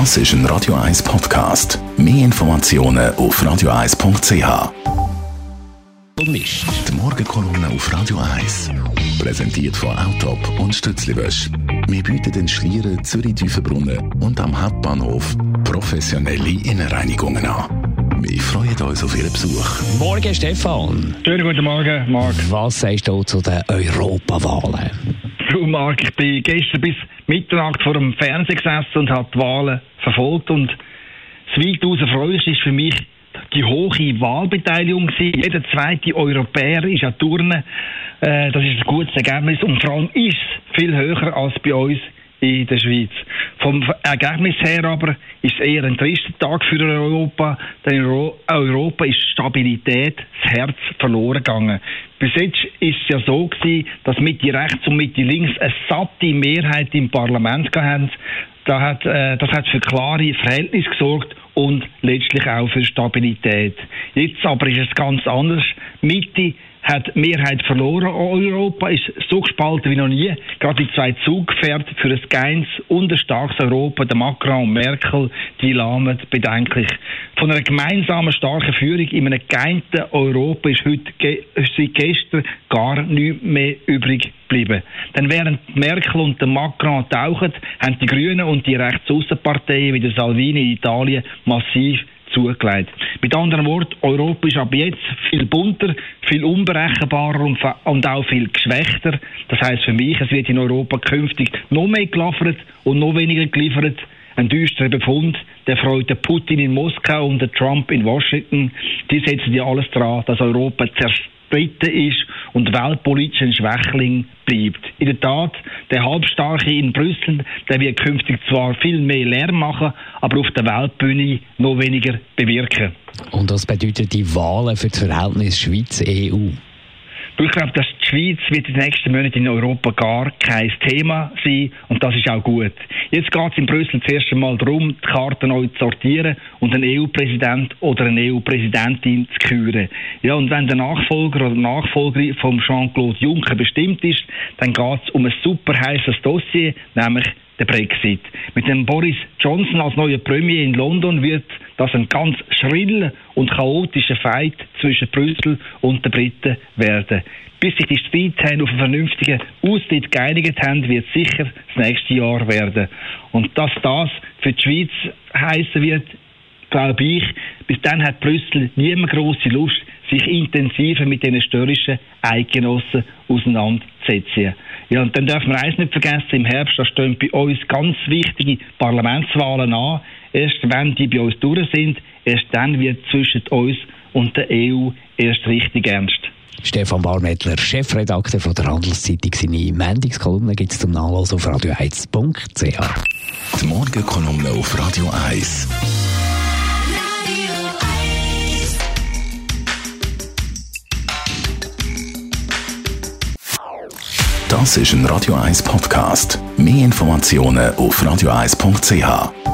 Das ist ein Radio 1 Podcast. Mehr Informationen auf radio1.ch. Die Morgenkolumne auf Radio 1. Präsentiert von Autop und Stützliwösch. Wir bieten den Schlieren, Zürich-Tüfenbrunnen und am Hauptbahnhof professionelle Innenreinigungen an. Wir freuen uns auf Ihren Besuch. Morgen, Stefan. Schönen guten Morgen, Marc. Was sagst du zu den Europawahlen? Du, Marc, ich bin gestern bis Mitternacht vor dem Fernsehen gesessen und habe die Wahlen verfolgt und das weitaus erfreulichste ist für mich die hohe Wahlbeteiligung gewesen. Jeder zweite Europäer ist an Turnen. Äh, das ist ein gutes Ergebnis und vor allem ist es viel höher als bei uns in der Schweiz. Vom Ergebnis her aber ist es eher ein trister Tag für Europa, denn in Europa ist Stabilität, das Herz verloren gegangen. Bis jetzt ist es ja so gewesen, dass Mitte rechts und Mitte links eine satte Mehrheit im Parlament hatten. Da hat, äh, das hat für klare Verhältnisse gesorgt und letztlich auch für Stabilität. Jetzt aber ist es ganz anders. Mitte hat Mehrheit verloren. Europa ist so gespalten wie noch nie. Gerade die zwei Zugpferde für ein geins und ein starkes Europa, der Macron und Merkel, die lahmen bedenklich. Von einer gemeinsamen starken Führung in einem geeinten Europa ist heute seit gestern gar nichts mehr übrig geblieben. Denn während Merkel und der Macron tauchen, haben die Grünen und die Rechtsaußenparteien wie der Salvini in Italien massiv zugelegt. Mit anderen Worten, Europa ist ab jetzt viel bunter, viel unberechenbarer und, und auch viel geschwächter. Das heißt für mich, es wird in Europa künftig noch mehr geliefert und noch weniger geliefert. Ein düsterer Befund, der freut den Putin in Moskau und den Trump in Washington. Die setzen ja alles daran, dass Europa zerstört zerstritten ist und weltpolitisch ein Schwächling bleibt. In der Tat, der Halbstarke in Brüssel, der wird künftig zwar viel mehr Lärm machen, aber auf der Weltbühne noch weniger bewirken. Und was bedeutet die Wahlen für das Verhältnis Schweiz-EU? Ich glaube, dass die Schweiz wird in den nächsten Monaten in Europa gar kein Thema sein und das ist auch gut. Jetzt geht es in Brüssel zuerst einmal darum, die Karten neu zu sortieren und einen EU-Präsident oder eine EU-Präsidentin zu küren. Ja, und wenn der Nachfolger oder Nachfolgerin von Jean-Claude Juncker bestimmt ist, dann geht es um ein super heißes Dossier, nämlich der Brexit. Mit dem Boris Johnson als neuer Premier in London wird das ein ganz schriller und chaotischer Fight zwischen Brüssel und den Briten werden. Bis sich die Streithähne auf einen vernünftigen Austritt geeinigt haben, wird sicher das nächste Jahr werden. Und dass das für die Schweiz heißen wird, glaube ich, bis dann hat Brüssel niemand große Lust, sich intensiver mit den störrischen Eidgenossen auseinanderzusetzen. Ja, und dann dürfen wir eins nicht vergessen, im Herbst, da stehen bei uns ganz wichtige Parlamentswahlen an. Erst wenn die bei uns durch sind, erst dann wird zwischen uns und der EU erst richtig ernst. Stefan Barmettler, Chefredakteur von der Handelszeitung. Seine Mendingskolumne gibt es zum Nachlesen auf radio1.ch. Die Morgenkolumne auf Radio 1. Das ist ein Radio 1 Podcast. Mehr Informationen auf radio1.ch.